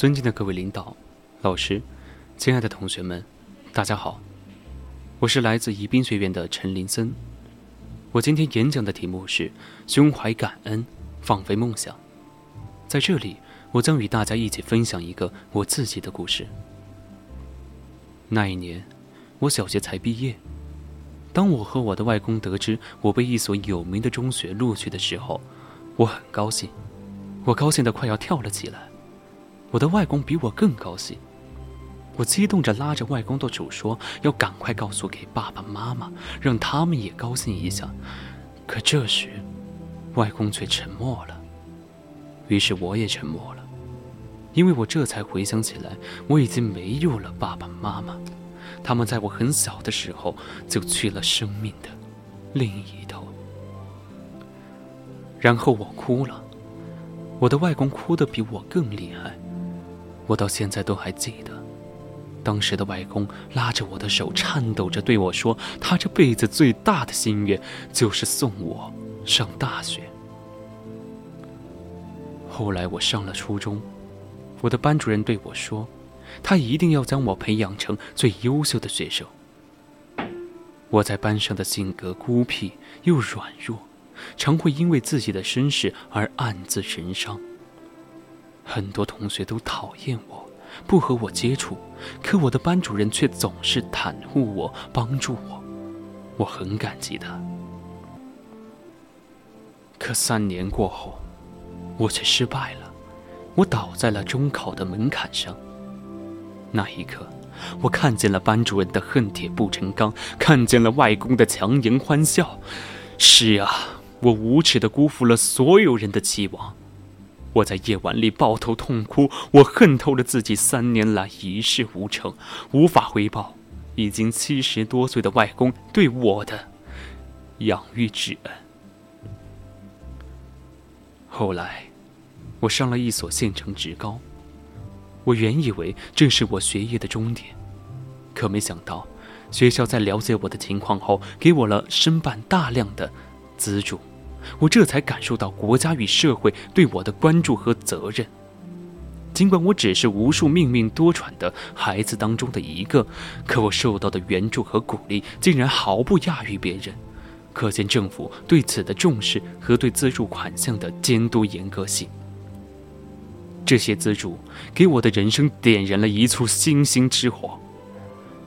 尊敬的各位领导、老师、亲爱的同学们，大家好，我是来自宜宾学院的陈林森。我今天演讲的题目是“胸怀感恩，放飞梦想”。在这里，我将与大家一起分享一个我自己的故事。那一年，我小学才毕业。当我和我的外公得知我被一所有名的中学录取的时候，我很高兴，我高兴得快要跳了起来。我的外公比我更高兴，我激动着拉着外公的手说：“要赶快告诉给爸爸妈妈，让他们也高兴一下。”可这时，外公却沉默了。于是我也沉默了，因为我这才回想起来，我已经没有了爸爸妈妈，他们在我很小的时候就去了生命的另一头。然后我哭了，我的外公哭得比我更厉害。我到现在都还记得，当时的外公拉着我的手，颤抖着对我说：“他这辈子最大的心愿就是送我上大学。”后来我上了初中，我的班主任对我说：“他一定要将我培养成最优秀的学生。”我在班上的性格孤僻又软弱，常会因为自己的身世而暗自神伤。很多同学都讨厌我，不和我接触，可我的班主任却总是袒护我，帮助我，我很感激他。可三年过后，我却失败了，我倒在了中考的门槛上。那一刻，我看见了班主任的恨铁不成钢，看见了外公的强颜欢笑。是啊，我无耻的辜负了所有人的期望。我在夜晚里抱头痛哭，我恨透了自己三年来一事无成，无法回报已经七十多岁的外公对我的养育之恩。后来，我上了一所县城职高，我原以为这是我学业的终点，可没想到，学校在了解我的情况后，给我了申办大量的资助。我这才感受到国家与社会对我的关注和责任。尽管我只是无数命运多舛的孩子当中的一个，可我受到的援助和鼓励竟然毫不亚于别人，可见政府对此的重视和对资助款项的监督严格性。这些资助给我的人生点燃了一簇星星之火，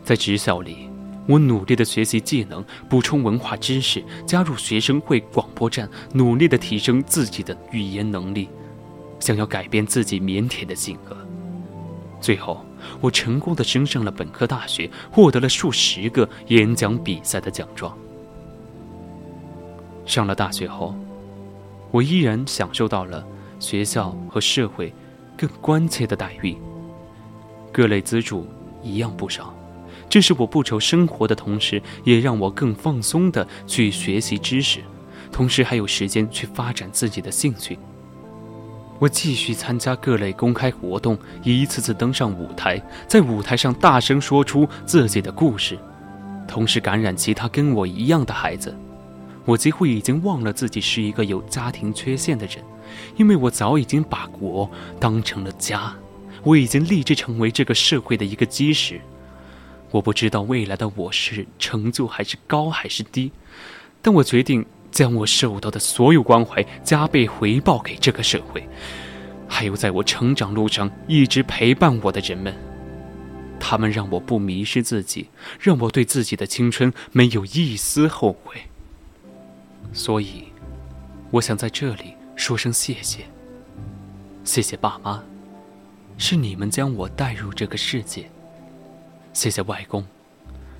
在职校里。我努力的学习技能，补充文化知识，加入学生会广播站，努力的提升自己的语言能力，想要改变自己腼腆的性格。最后，我成功的升上了本科大学，获得了数十个演讲比赛的奖状。上了大学后，我依然享受到了学校和社会更关切的待遇，各类资助一样不少。这是我不愁生活的同时，也让我更放松的去学习知识，同时还有时间去发展自己的兴趣。我继续参加各类公开活动，一次次登上舞台，在舞台上大声说出自己的故事，同时感染其他跟我一样的孩子。我几乎已经忘了自己是一个有家庭缺陷的人，因为我早已经把国当成了家，我已经立志成为这个社会的一个基石。我不知道未来的我是成就还是高还是低，但我决定将我受到的所有关怀加倍回报给这个社会，还有在我成长路上一直陪伴我的人们。他们让我不迷失自己，让我对自己的青春没有一丝后悔。所以，我想在这里说声谢谢。谢谢爸妈，是你们将我带入这个世界。谢谢外公，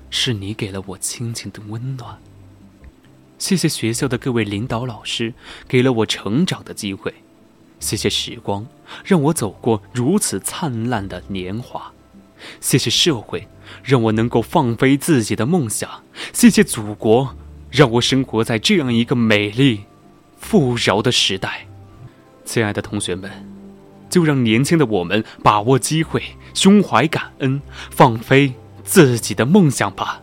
是你给了我亲情的温暖。谢谢学校的各位领导老师，给了我成长的机会。谢谢时光，让我走过如此灿烂的年华。谢谢社会，让我能够放飞自己的梦想。谢谢祖国，让我生活在这样一个美丽、富饶的时代。亲爱的同学们。就让年轻的我们把握机会，胸怀感恩，放飞自己的梦想吧。